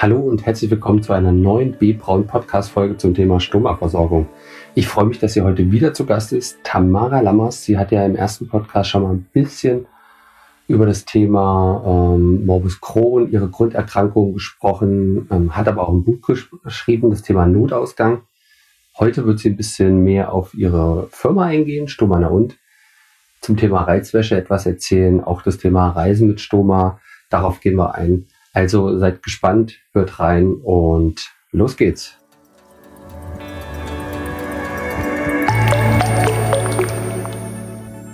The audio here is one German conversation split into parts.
Hallo und herzlich willkommen zu einer neuen B-Braun Podcast-Folge zum Thema Stoma-Versorgung. Ich freue mich, dass sie heute wieder zu Gast ist, Tamara Lammers. Sie hat ja im ersten Podcast schon mal ein bisschen über das Thema ähm, Morbus Crohn, ihre Grunderkrankung gesprochen, ähm, hat aber auch ein Buch gesch geschrieben, das Thema Notausgang. Heute wird sie ein bisschen mehr auf ihre Firma eingehen, Stomana und zum Thema Reizwäsche etwas erzählen, auch das Thema Reisen mit Stoma, darauf gehen wir ein. Also seid gespannt, hört rein und los geht's.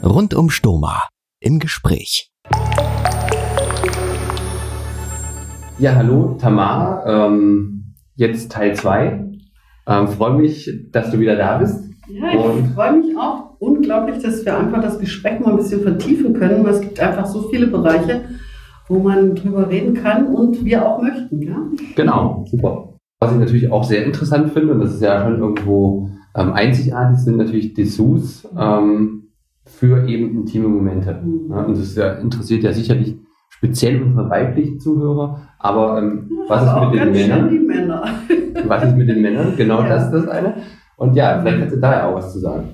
Rund um Stoma im Gespräch. Ja, hallo Tamara, ähm, jetzt Teil 2. Ähm, freue mich, dass du wieder da bist. Ja, ich freue mich auch unglaublich, dass wir einfach das Gespräch mal ein bisschen vertiefen können, weil es gibt einfach so viele Bereiche, wo man drüber reden kann und wir auch möchten. Ja? Genau, super. Was ich natürlich auch sehr interessant finde, und das ist ja schon irgendwo ähm, einzigartig, sind natürlich Dessous ähm, für eben intime Momente. Mhm. Ja, und das ja, interessiert ja sicherlich speziell unsere weiblichen Zuhörer. Aber ähm, was ist mit den Männern? Männer. was ist mit den Männern? Genau ja. das ist das eine. Und ja, vielleicht kannst du da ja auch was zu sagen.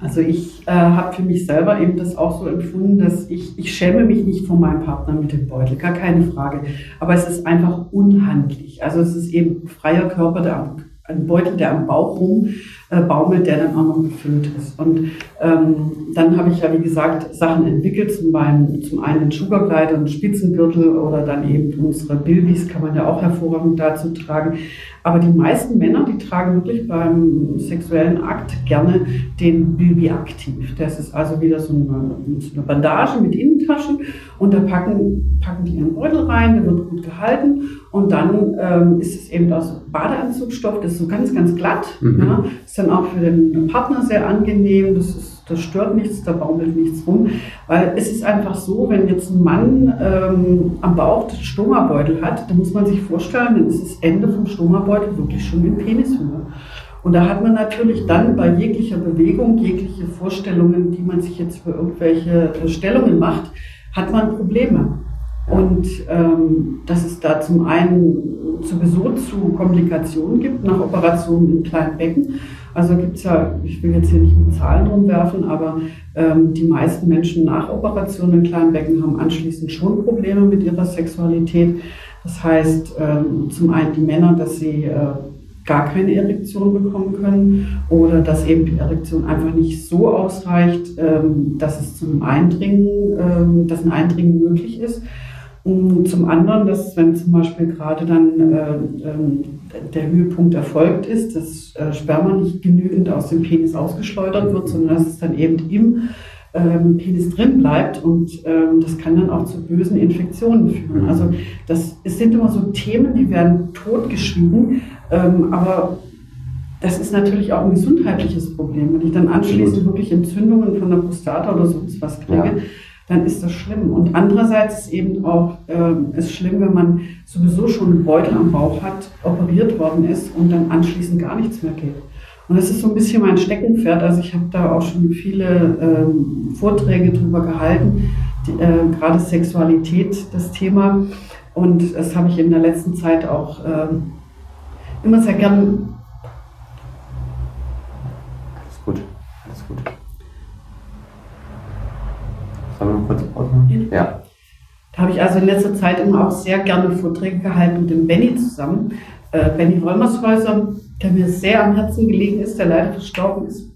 Also ich äh, habe für mich selber eben das auch so empfunden, dass ich, ich schäme mich nicht von meinem Partner mit dem Beutel, gar keine Frage. Aber es ist einfach unhandlich. Also es ist eben freier Körper, der ein Beutel, der am Bauch rum äh, baumelt, der dann auch noch gefüllt ist. Und ähm, dann habe ich ja, wie gesagt, Sachen entwickelt, zum, einen, zum einen einen Sugarglider, einen Spitzengürtel oder dann eben unsere Bilbis kann man ja auch hervorragend dazu tragen. Aber die meisten Männer, die tragen wirklich beim sexuellen Akt gerne den Bilbi aktiv. Das ist also wieder so eine, so eine Bandage mit Innentaschen und da packen, packen die ihren Beutel rein, der wird gut gehalten und dann ähm, ist es eben aus Badeanzugstoff, das ist so ganz, ganz glatt. Mhm. Ja. Ist dann auch für den Partner sehr angenehm, das ist das stört nichts, da baumelt nichts rum. Weil es ist einfach so, wenn jetzt ein Mann ähm, am Bauch den Stomabeutel hat, dann muss man sich vorstellen, dann ist das Ende vom Stomabeutel wirklich schon in Penishöhe. Und da hat man natürlich dann bei jeglicher Bewegung, jegliche Vorstellungen, die man sich jetzt für irgendwelche Stellungen macht, hat man Probleme. Und ähm, dass es da zum einen sowieso zu Komplikationen gibt nach Operationen im kleinen Becken. Also gibt es ja, ich will jetzt hier nicht mit Zahlen rumwerfen, aber ähm, die meisten Menschen nach Operationen im kleinen Becken haben anschließend schon Probleme mit ihrer Sexualität. Das heißt, ähm, zum einen die Männer, dass sie äh, gar keine Erektion bekommen können oder dass eben die Erektion einfach nicht so ausreicht, ähm, dass es zum Eindringen, ähm, dass ein Eindringen möglich ist. Zum anderen, dass wenn zum Beispiel gerade dann äh, ähm, der Höhepunkt erfolgt ist, dass äh, Sperma nicht genügend aus dem Penis ausgeschleudert wird, sondern dass es dann eben im ähm, Penis drin bleibt und ähm, das kann dann auch zu bösen Infektionen führen. Also das es sind immer so Themen, die werden totgeschwiegen, ähm, aber das ist natürlich auch ein gesundheitliches Problem. Wenn ich dann anschließend wirklich Entzündungen von der Prostata oder sonst was kriege, ja dann ist das schlimm. Und andererseits ist eben auch äh, ist schlimm, wenn man sowieso schon einen Beutel am Bauch hat, operiert worden ist und dann anschließend gar nichts mehr geht. Und das ist so ein bisschen mein Steckenpferd. Also ich habe da auch schon viele ähm, Vorträge drüber gehalten, die, äh, gerade Sexualität, das Thema. Und das habe ich in der letzten Zeit auch ähm, immer sehr gern Sollen wir kurz Pause machen? Ja. Da habe ich also in letzter Zeit immer auch sehr gerne Vorträge gehalten mit dem Benny zusammen. Äh, Benny Wollmershäuser, der mir sehr am Herzen gelegen ist, der leider verstorben ist.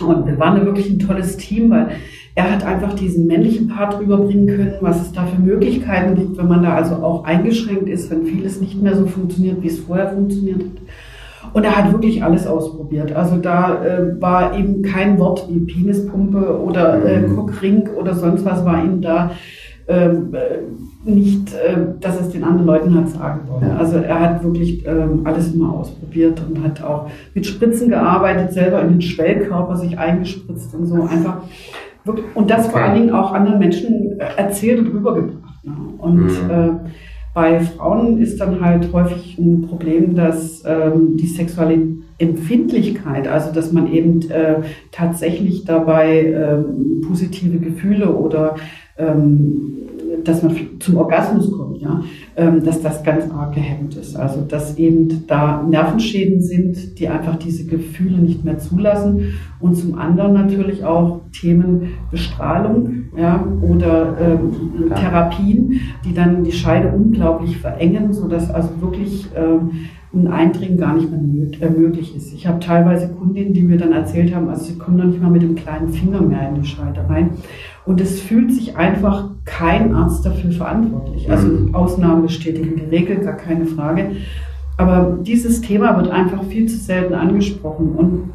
Und wir waren wirklich ein tolles Team, weil er hat einfach diesen männlichen Part rüberbringen können, was es da für Möglichkeiten gibt, wenn man da also auch eingeschränkt ist, wenn vieles nicht mehr so funktioniert, wie es vorher funktioniert hat. Und er hat wirklich alles ausprobiert. Also da äh, war eben kein Wort wie Penispumpe oder äh, mhm. Cockring oder sonst was war ihm da ähm, äh, nicht, äh, dass es den anderen Leuten hat sagen wollen. Ja. Also er hat wirklich ähm, alles immer ausprobiert und hat auch mit Spritzen gearbeitet, selber in den Schwellkörper sich eingespritzt und so einfach. Wirklich, und das okay. vor allen Dingen auch anderen Menschen äh, erzählt und rübergebracht. Ne? Und mhm. Bei Frauen ist dann halt häufig ein Problem, dass ähm, die sexuelle Empfindlichkeit, also dass man eben äh, tatsächlich dabei ähm, positive Gefühle oder dass man zum Orgasmus kommt, ja, ähm, dass das ganz arg gehemmt ist. Also dass eben da Nervenschäden sind, die einfach diese Gefühle nicht mehr zulassen. Und zum anderen natürlich auch Themen Bestrahlung ja, oder ähm, Therapien, die dann die Scheide unglaublich verengen, sodass also wirklich ähm, ein Eindringen gar nicht mehr möglich ist. Ich habe teilweise Kundinnen, die mir dann erzählt haben, also sie kommen noch nicht mal mit dem kleinen Finger mehr in die Scheide rein. Und es fühlt sich einfach kein Arzt dafür verantwortlich. Also mhm. Ausnahmen bestätigen die Regel, gar keine Frage. Aber dieses Thema wird einfach viel zu selten angesprochen. Und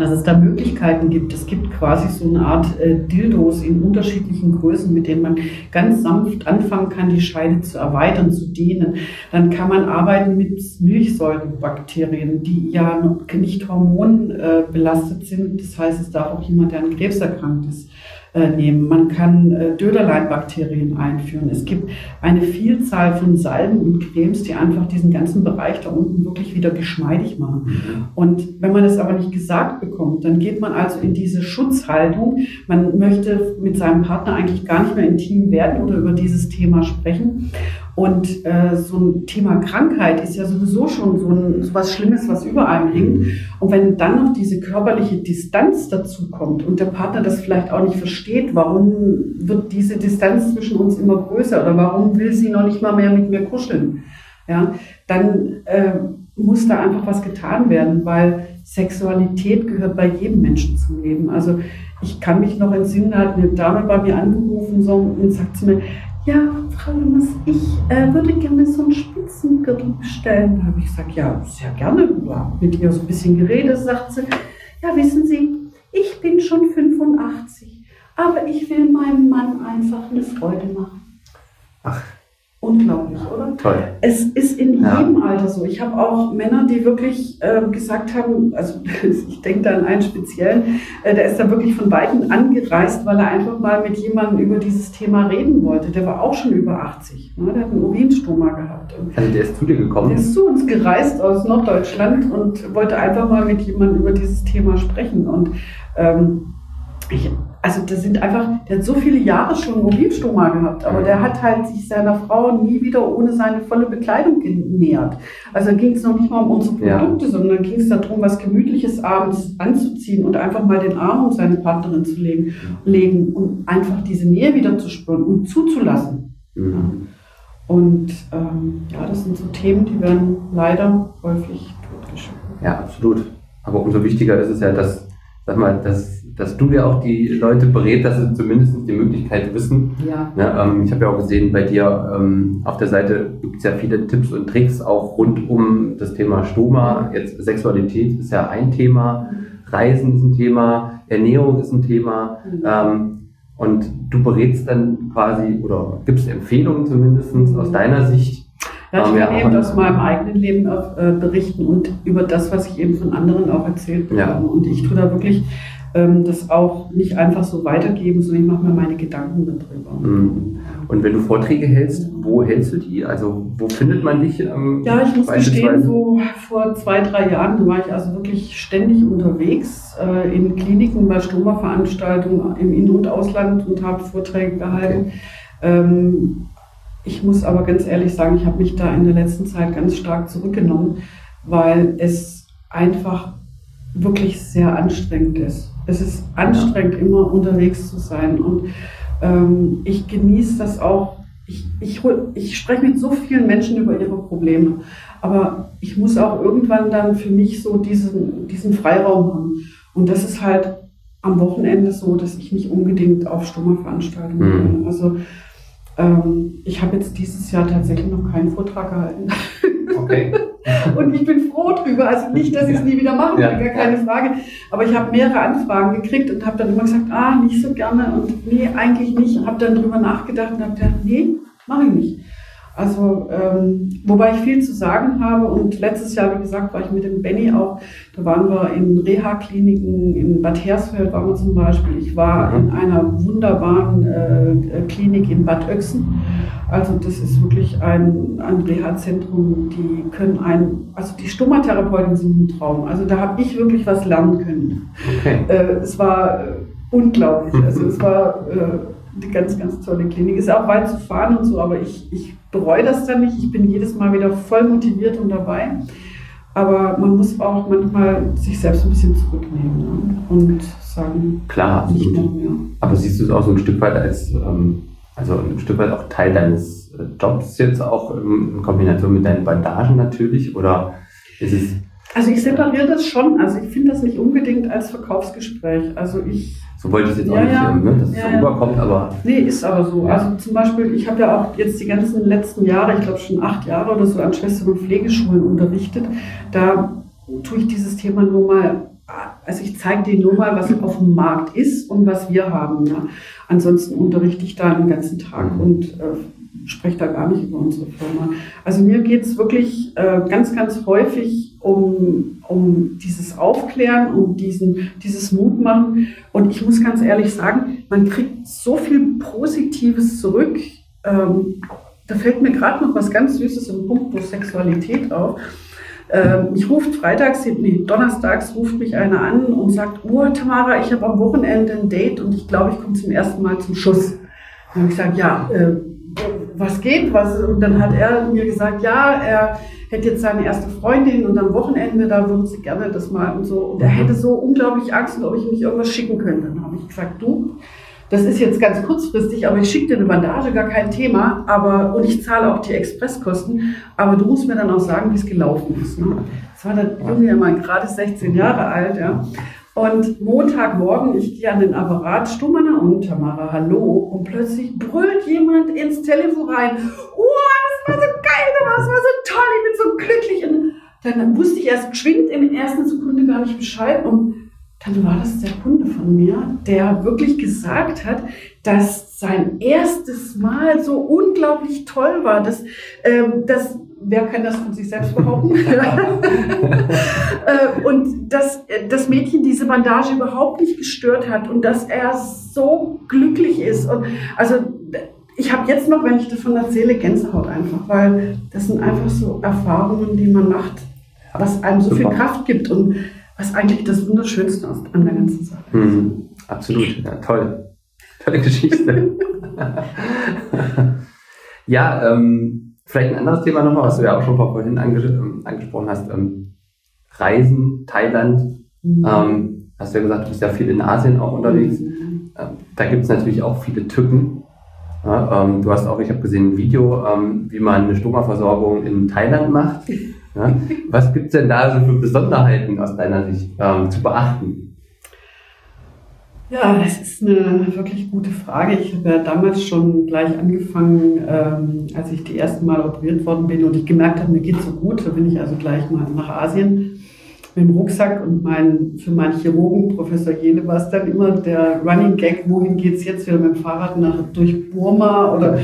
dass es da Möglichkeiten gibt. Es gibt quasi so eine Art äh, Dildos in unterschiedlichen Größen, mit denen man ganz sanft anfangen kann, die Scheide zu erweitern, zu dehnen. Dann kann man arbeiten mit Milchsäurenbakterien, die ja nicht hormonbelastet sind. Das heißt, es darf auch jemand, der an Krebs erkrankt ist, nehmen. Man kann äh, Döderleinbakterien einführen. Es gibt eine Vielzahl von Salben und Cremes, die einfach diesen ganzen Bereich da unten wirklich wieder geschmeidig machen. Mhm. Und wenn man das aber nicht gesagt bekommt, dann geht man also in diese Schutzhaltung. Man möchte mit seinem Partner eigentlich gar nicht mehr intim werden oder über dieses Thema sprechen. Und äh, so ein Thema Krankheit ist ja sowieso schon so, ein, so was Schlimmes, was über einem hängt. Mhm. Und wenn dann noch diese körperliche Distanz dazu kommt und der Partner das vielleicht auch nicht versteht, warum wird diese Distanz zwischen uns immer größer oder warum will sie noch nicht mal mehr mit mir kuscheln, ja, dann äh, muss da einfach was getan werden, weil Sexualität gehört bei jedem Menschen zum Leben. Also ich kann mich noch entsinnen, da hat eine Dame bei mir angerufen so, und sagt zu mir, ja, Frau Lummers, ich äh, würde gerne so einen Spitzengürtel bestellen. Da habe ich gesagt, ja, sehr gerne. Ja, mit ihr so ein bisschen geredet, sagt sie, ja, wissen Sie, ich bin schon 85, aber ich will meinem Mann einfach eine Freude machen. Ach. Unglaublich, oder? Toll. Es ist in ja. jedem Alter so. Ich habe auch Männer, die wirklich äh, gesagt haben, also ich denke da an einen speziellen, äh, der ist da wirklich von Weitem angereist, weil er einfach mal mit jemandem über dieses Thema reden wollte. Der war auch schon über 80. Ne? Der hat einen Urinstoma gehabt. Also der ist zu dir gekommen? Der ist zu uns gereist aus Norddeutschland und wollte einfach mal mit jemandem über dieses Thema sprechen. Und ähm, ich, also das sind einfach, der hat so viele Jahre schon Mobilstoma gehabt, aber der hat halt sich seiner Frau nie wieder ohne seine volle Bekleidung genähert. Also ging es noch nicht mal um unsere Produkte, ja. sondern ging es darum, was Gemütliches abends anzuziehen und einfach mal den Arm um seine Partnerin zu legen, legen und einfach diese Nähe wieder zu spüren und zuzulassen. Mhm. Und ähm, ja, das sind so Themen, die werden leider häufig totgeschwiegen. Ja, absolut. Aber umso wichtiger ist es ja, dass, sag mal, dass dass du ja auch die Leute berät, dass sie zumindest die Möglichkeit wissen. Ja. ja ähm, ich habe ja auch gesehen, bei dir ähm, auf der Seite gibt es ja viele Tipps und Tricks auch rund um das Thema Stoma. Jetzt Sexualität ist ja ein Thema, Reisen ist ein Thema, Ernährung ist ein Thema. Mhm. Ähm, und du berätst dann quasi oder gibst Empfehlungen zumindest aus deiner Sicht. Ja, ich kann eben aus meinem eigenen Leben auch, äh, berichten und über das, was ich eben von anderen auch erzählt bekomme. Ja. Und ich tue da wirklich ähm, das auch nicht einfach so weitergeben, sondern ich mache mir meine Gedanken darüber. Mhm. Und wenn du Vorträge hältst, wo hältst du die? Also wo findet man dich? Ähm, ja, ich muss gestehen, so vor zwei, drei Jahren war ich also wirklich ständig unterwegs äh, in Kliniken, bei Stoma-Veranstaltungen im In- und Ausland und habe Vorträge gehalten. Okay. Ähm, ich muss aber ganz ehrlich sagen, ich habe mich da in der letzten Zeit ganz stark zurückgenommen, weil es einfach wirklich sehr anstrengend ist. Es ist anstrengend, immer unterwegs zu sein. Und ähm, ich genieße das auch. Ich, ich, ich spreche mit so vielen Menschen über ihre Probleme. Aber ich muss auch irgendwann dann für mich so diesen, diesen Freiraum haben. Und das ist halt am Wochenende so, dass ich nicht unbedingt auf stumme Veranstaltungen mhm. bin. Also ähm, ich habe jetzt dieses Jahr tatsächlich noch keinen Vortrag gehalten. Okay. und ich bin froh drüber. Also nicht, dass ich es nie wieder machen will, ja. gar keine Frage. Aber ich habe mehrere Anfragen gekriegt und habe dann immer gesagt, ah, nicht so gerne und nee, eigentlich nicht. Habe dann drüber nachgedacht und habe gedacht, nee, mache ich nicht. Also, ähm, wobei ich viel zu sagen habe und letztes Jahr, wie gesagt, war ich mit dem Benny auch, da waren wir in Reha-Kliniken, in Bad Hersfeld waren wir zum Beispiel. Ich war mhm. in einer wunderbaren äh, Klinik in Bad Oechsen. Also das ist wirklich ein, ein Reha-Zentrum, die können ein, also die Stomatherapeuten sind ein Traum. Also da habe ich wirklich was lernen können. Okay. Äh, es war äh, unglaublich. Also es war äh, eine ganz, ganz tolle Klinik. Ist auch weit zu fahren und so, aber ich, ich bereue das dann nicht. Ich bin jedes Mal wieder voll motiviert und dabei. Aber man muss auch manchmal sich selbst ein bisschen zurücknehmen ne? und sagen, klar, nicht mehr. Aber siehst du es auch so ein Stück weit als, ähm, also ein Stück weit auch Teil deines äh, Jobs jetzt auch in Kombination mit deinen Bandagen natürlich? Oder ist es also ich separiere das schon. Also ich finde das nicht unbedingt als Verkaufsgespräch. Also ich. So wollte ich es jetzt auch ja, nicht, ja, ne, dass es ja, so rüberkommt, aber. Nee, ist aber so. Also zum Beispiel, ich habe ja auch jetzt die ganzen letzten Jahre, ich glaube schon acht Jahre oder so, an Schwestern- und Pflegeschulen unterrichtet. Da tue ich dieses Thema nur mal also ich zeige dir nur mal, was auf dem Markt ist und was wir haben. Ja. Ansonsten unterrichte ich da den ganzen Tag und äh, spreche da gar nicht über unsere Firma. Also mir geht es wirklich äh, ganz, ganz häufig um, um dieses Aufklären, um diesen, dieses Mutmachen. Und ich muss ganz ehrlich sagen, man kriegt so viel Positives zurück. Ähm, da fällt mir gerade noch was ganz Süßes im Punkt Sexualität auf. Ähm, mich ruft freitags, nee, donnerstags ruft mich einer an und sagt, oh Tamara, ich habe am Wochenende ein Date und ich glaube, ich komme zum ersten Mal zum Schuss. Und ich sage, ja, äh, was geht, was? Und dann hat er mir gesagt, ja, er hätte jetzt seine erste Freundin und am Wochenende, da würden sie gerne das mal und so. Und er mhm. hätte so unglaublich Angst, ob ich ihm nicht irgendwas schicken könnte. Dann habe ich gesagt, du, das ist jetzt ganz kurzfristig, aber ich schicke dir eine Bandage, gar kein Thema. Aber, und ich zahle auch die Expresskosten. Aber du musst mir dann auch sagen, wie es gelaufen ist. Ne? Das war der Junge ja mal gerade 16 Jahre alt, ja. Und Montagmorgen, ich gehe an den Apparat, Stummerner und Tamara, hallo. Und plötzlich brüllt jemand ins Telefon rein. Oh, das war so geil, das war so toll, ich bin so glücklich. Und dann wusste ich erst geschwind in der ersten Sekunde gar nicht Bescheid. Und dann war das der Kunde von mir, der wirklich gesagt hat, dass sein erstes Mal so unglaublich toll war, dass, ähm, dass wer kann das von sich selbst behaupten? Äh, und dass das Mädchen diese Bandage überhaupt nicht gestört hat und dass er so glücklich ist. Und also ich habe jetzt noch, wenn ich davon erzähle, Gänsehaut einfach, weil das sind einfach so Erfahrungen, die man macht, was einem so Super. viel Kraft gibt und was eigentlich das Wunderschönste ist an der ganzen Sache ist. Mhm. Absolut, ja, toll. Tolle Geschichte. ja, ähm, vielleicht ein anderes Thema nochmal, was du ja auch schon vorhin anges ähm, angesprochen hast. Ähm, Reisen, Thailand. Mhm. Ähm, hast du ja gesagt, du bist ja viel in Asien auch unterwegs. Mhm. Ähm, da gibt es natürlich auch viele Tücken. Ja, ähm, du hast auch, ich habe gesehen, ein Video, wie man eine Stomaversorgung in Thailand macht. Ja? Was gibt es denn da so für Besonderheiten aus deiner Sicht ähm, zu beachten? Ja, das ist eine wirklich gute Frage. Ich habe ja damals schon gleich angefangen, ähm, als ich die ersten Mal operiert worden bin und ich gemerkt habe, mir geht so gut, da bin ich also gleich mal nach Asien mit dem Rucksack und mein, für meinen Chirurgen, Professor Jene, war es dann immer der Running Gag, wohin geht es jetzt wieder mit dem Fahrrad nach, durch Burma oder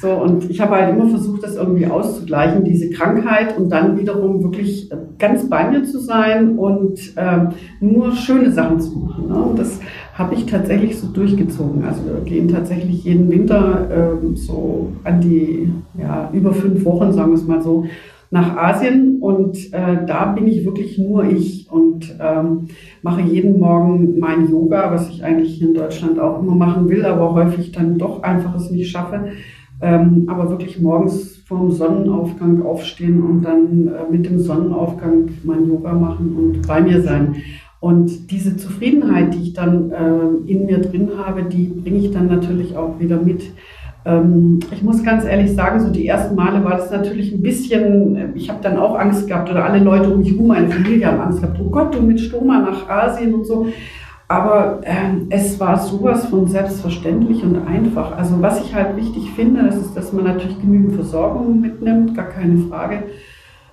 so. Und ich habe halt immer versucht, das irgendwie auszugleichen, diese Krankheit und dann wiederum wirklich ganz bei mir zu sein und äh, nur schöne Sachen zu machen. Ne? Und das habe ich tatsächlich so durchgezogen. Also wir gehen tatsächlich jeden Winter äh, so an die ja, über fünf Wochen, sagen wir es mal so, nach Asien und äh, da bin ich wirklich nur ich und ähm, mache jeden Morgen mein Yoga, was ich eigentlich hier in Deutschland auch immer machen will, aber häufig dann doch einfach es nicht schaffe. Ähm, aber wirklich morgens vorm Sonnenaufgang aufstehen und dann äh, mit dem Sonnenaufgang mein Yoga machen und bei mir sein. Und diese Zufriedenheit, die ich dann äh, in mir drin habe, die bringe ich dann natürlich auch wieder mit ich muss ganz ehrlich sagen, so die ersten Male war das natürlich ein bisschen, ich habe dann auch Angst gehabt oder alle Leute um mich herum, meine Familie haben Angst gehabt, oh Gott, du mit Stoma nach Asien und so. Aber ähm, es war sowas von selbstverständlich und einfach. Also was ich halt wichtig finde, das ist, dass man natürlich genügend Versorgung mitnimmt, gar keine Frage.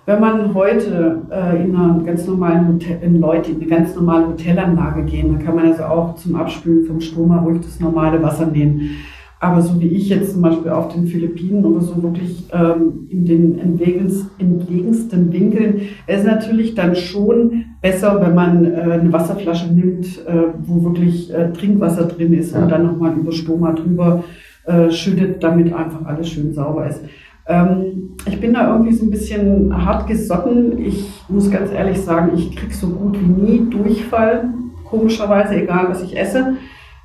Wenn man heute äh, in, einer ganz normalen Hotel, in Leute in eine ganz normale Hotelanlage gehen, dann kann man also auch zum Abspülen vom Stoma ruhig das normale Wasser nehmen. Aber so wie ich jetzt zum Beispiel auf den Philippinen oder so wirklich ähm, in den entlegensten Winkeln, es ist natürlich dann schon besser, wenn man äh, eine Wasserflasche nimmt, äh, wo wirklich äh, Trinkwasser drin ist ja. und dann nochmal über Stoma drüber äh, schüttet, damit einfach alles schön sauber ist. Ähm, ich bin da irgendwie so ein bisschen hart gesotten. Ich muss ganz ehrlich sagen, ich kriege so gut wie nie Durchfall, komischerweise, egal was ich esse.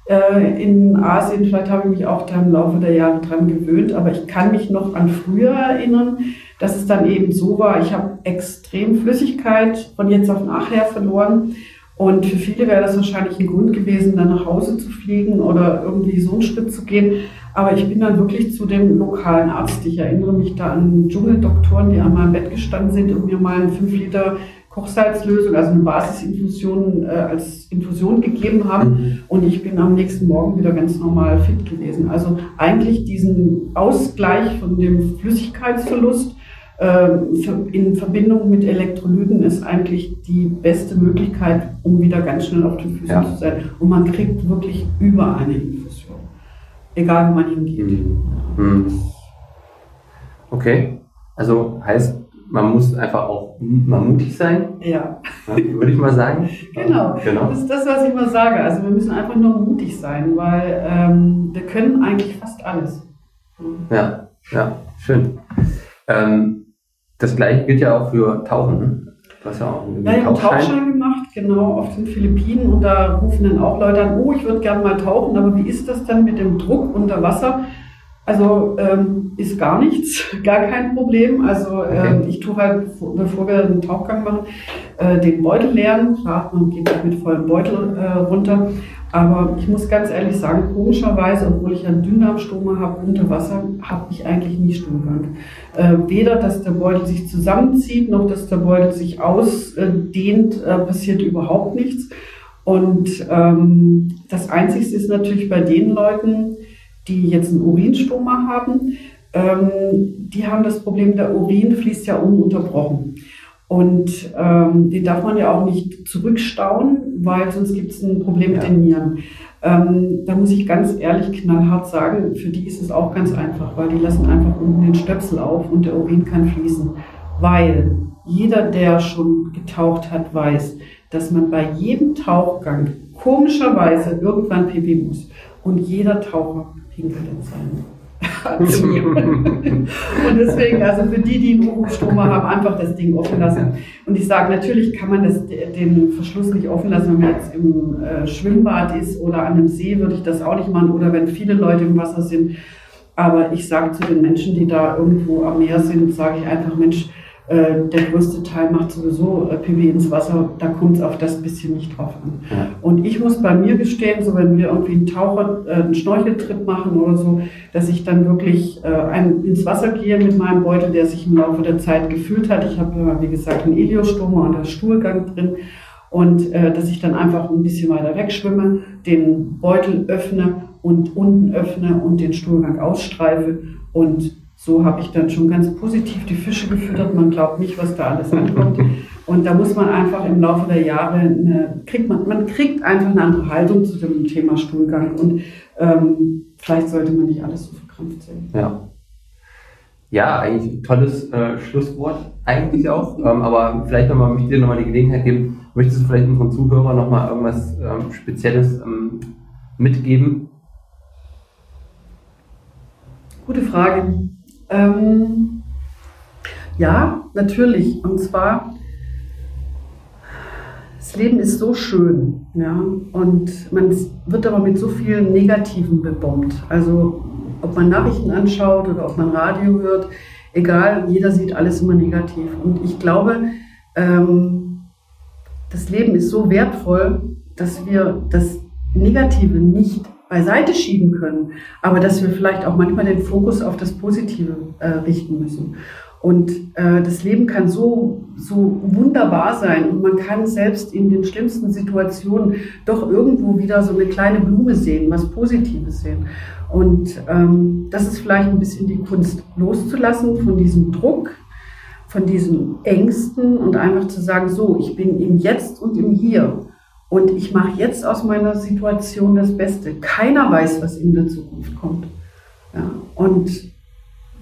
Äh, in Asien, vielleicht habe ich mich auch da im Laufe der Jahre dran gewöhnt, aber ich kann mich noch an früher erinnern, dass es dann eben so war, ich habe extrem Flüssigkeit von jetzt auf nachher verloren. Und für viele wäre das wahrscheinlich ein Grund gewesen, dann nach Hause zu fliegen oder irgendwie so einen Schritt zu gehen. Aber ich bin dann wirklich zu dem lokalen Arzt. Ich erinnere mich da an Dschungeldoktoren, die an meinem Bett gestanden sind und mir mal einen 5 Liter Kochsalzlösung, also eine Basisinfusion äh, als Infusion gegeben haben. Mhm. Und ich bin am nächsten Morgen wieder ganz normal fit gewesen. Also eigentlich diesen Ausgleich von dem Flüssigkeitsverlust äh, in Verbindung mit Elektrolyten ist eigentlich die beste Möglichkeit, um wieder ganz schnell auf den Füßen ja. zu sein. Und man kriegt wirklich über eine Infusion. Egal, wo man hingeht. Mhm. mhm. Okay. Also heißt, man muss einfach auch mal mutig sein. Ja. ja würde ich mal sagen. genau. genau. Das ist das, was ich mal sage. Also wir müssen einfach nur mutig sein, weil ähm, wir können eigentlich fast alles. Ja, ja, schön. Ähm, das gleiche gilt ja auch für Tauchen. Ne? Du hast ja auch einen ja, ich Tauchschein. Tauchschein gemacht, genau, auf den Philippinen. Und da rufen dann auch Leute an, oh, ich würde gerne mal tauchen, aber wie ist das dann mit dem Druck unter Wasser? Also ähm, ist gar nichts, gar kein Problem. Also ähm, ich tue halt, bevor wir einen Tauchgang machen, äh, den Beutel leeren. Klar, man geht halt mit vollem Beutel äh, runter. Aber ich muss ganz ehrlich sagen, komischerweise, obwohl ich einen Dünndarmstoma habe unter Wasser, habe ich eigentlich nie Stuhlgang. Äh, weder, dass der Beutel sich zusammenzieht, noch dass der Beutel sich ausdehnt, äh, passiert überhaupt nichts. Und ähm, das Einzige ist natürlich bei den Leuten, die jetzt einen Urinstoma haben, ähm, die haben das Problem, der Urin fließt ja ununterbrochen. Und ähm, den darf man ja auch nicht zurückstauen, weil sonst gibt es ein Problem mit den Nieren. Ähm, da muss ich ganz ehrlich knallhart sagen, für die ist es auch ganz einfach, weil die lassen einfach unten den Stöpsel auf und der Urin kann fließen. Weil jeder, der schon getaucht hat, weiß, dass man bei jedem Tauchgang komischerweise irgendwann pipi muss. Und jeder Taucher in seinen und deswegen, also für die, die einen Urufstrom haben, einfach das Ding offen lassen. Und ich sage, natürlich kann man das, den Verschluss nicht offen lassen, wenn man jetzt im äh, Schwimmbad ist oder an einem See, würde ich das auch nicht machen oder wenn viele Leute im Wasser sind. Aber ich sage zu den Menschen, die da irgendwo am Meer sind, sage ich einfach, Mensch, äh, der größte Teil macht sowieso äh, PW ins Wasser, da kommt es auf das bisschen nicht drauf an. Ja. Und ich muss bei mir gestehen, so wenn wir irgendwie einen Taucher, äh, einen Schnorcheltrip machen oder so, dass ich dann wirklich äh, ein, ins Wasser gehe mit meinem Beutel, der sich im Laufe der Zeit gefüllt hat. Ich habe, wie gesagt, einen Eliostoma und einen Stuhlgang drin. Und äh, dass ich dann einfach ein bisschen weiter wegschwimme, den Beutel öffne und unten öffne und den Stuhlgang ausstreife und so habe ich dann schon ganz positiv die Fische gefüttert. Man glaubt nicht, was da alles ankommt. Und da muss man einfach im Laufe der Jahre, eine, kriegt man, man kriegt einfach eine andere Haltung zu dem Thema Stuhlgang. Und ähm, vielleicht sollte man nicht alles so verkrampft sehen. Ja. Ja, eigentlich ein tolles äh, Schlusswort, eigentlich auch. Ähm, aber vielleicht nochmal, möchte ich dir nochmal die Gelegenheit geben, möchtest du vielleicht unseren Zuhörern nochmal irgendwas ähm, Spezielles ähm, mitgeben? Gute Frage. Ähm, ja, natürlich. Und zwar, das Leben ist so schön. Ja? Und man wird aber mit so vielen Negativen bebombt. Also ob man Nachrichten anschaut oder ob man Radio hört, egal, jeder sieht alles immer negativ. Und ich glaube, ähm, das Leben ist so wertvoll, dass wir das Negative nicht beiseite schieben können, aber dass wir vielleicht auch manchmal den Fokus auf das Positive äh, richten müssen. Und äh, das Leben kann so, so wunderbar sein und man kann selbst in den schlimmsten Situationen doch irgendwo wieder so eine kleine Blume sehen, was Positives sehen. Und ähm, das ist vielleicht ein bisschen die Kunst loszulassen von diesem Druck, von diesen Ängsten und einfach zu sagen, so, ich bin im Jetzt und im Hier. Und ich mache jetzt aus meiner Situation das Beste. Keiner weiß, was in der Zukunft kommt. Ja, und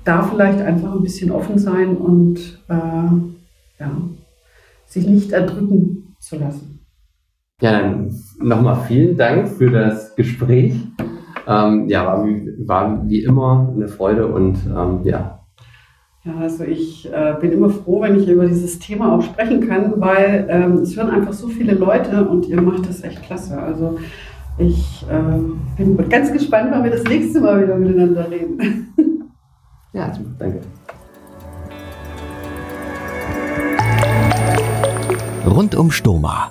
da vielleicht einfach ein bisschen offen sein und äh, ja, sich nicht erdrücken zu lassen. Ja, dann nochmal vielen Dank für das Gespräch. Ähm, ja, war wie, war wie immer eine Freude und ähm, ja. Ja, also ich äh, bin immer froh, wenn ich über dieses Thema auch sprechen kann, weil ähm, es hören einfach so viele Leute und ihr macht das echt klasse. Also ich äh, bin ganz gespannt, wann wir das nächste Mal wieder miteinander reden. Ja, danke. Rund um Stoma.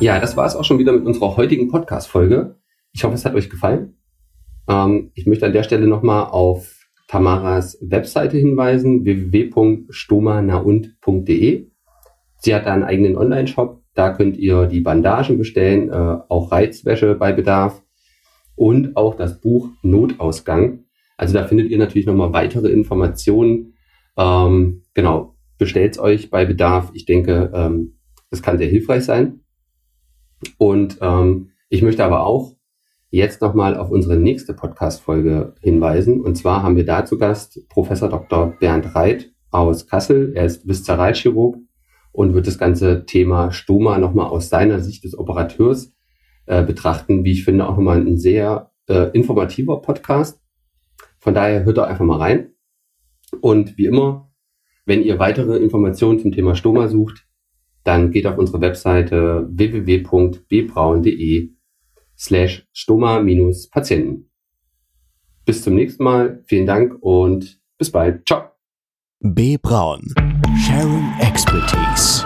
Ja, das war es auch schon wieder mit unserer heutigen Podcast-Folge. Ich hoffe, es hat euch gefallen. Ähm, ich möchte an der Stelle nochmal auf Tamaras Webseite hinweisen, www.stomanaunt.de. Sie hat da einen eigenen Online-Shop. Da könnt ihr die Bandagen bestellen, äh, auch Reizwäsche bei Bedarf und auch das Buch Notausgang. Also da findet ihr natürlich nochmal weitere Informationen. Ähm, genau, bestellt euch bei Bedarf. Ich denke, ähm, das kann sehr hilfreich sein. Und ähm, ich möchte aber auch jetzt nochmal auf unsere nächste Podcast-Folge hinweisen. Und zwar haben wir da zu Gast Professor Dr. Bernd Reit aus Kassel. Er ist Viszeralchirurg und wird das ganze Thema Stoma nochmal aus seiner Sicht des Operateurs äh, betrachten. Wie ich finde, auch nochmal ein sehr äh, informativer Podcast. Von daher hört doch einfach mal rein. Und wie immer, wenn ihr weitere Informationen zum Thema Stoma sucht, dann geht auf unsere Webseite www.bbraun.de slash stoma-patienten. Bis zum nächsten Mal. Vielen Dank und bis bald. Ciao. B. Braun. Sharing Expertise.